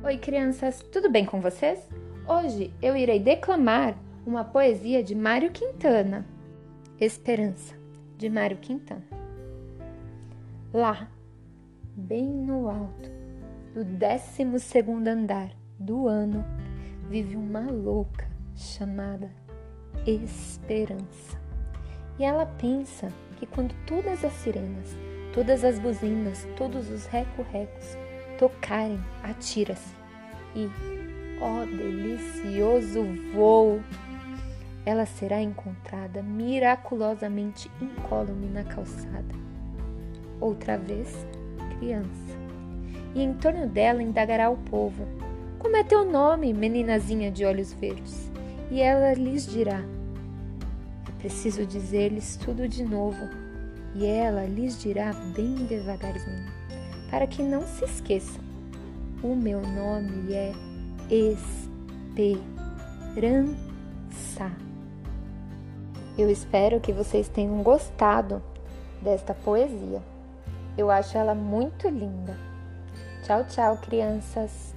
Oi, crianças, tudo bem com vocês? Hoje eu irei declamar uma poesia de Mário Quintana. Esperança, de Mário Quintana. Lá, bem no alto do décimo segundo andar do ano, vive uma louca chamada Esperança. E ela pensa que quando todas as sirenas, todas as buzinas, todos os reco-recos tocarem, atira-se. E, ó delicioso voo! Ela será encontrada miraculosamente incólume na calçada. Outra vez, criança. E em torno dela indagará o povo: Como é teu nome, meninazinha de olhos verdes? E ela lhes dirá: É preciso dizer-lhes tudo de novo. E ela lhes dirá bem devagarzinho para que não se esqueçam. O meu nome é Esperança. Eu espero que vocês tenham gostado desta poesia. Eu acho ela muito linda. Tchau, tchau, crianças.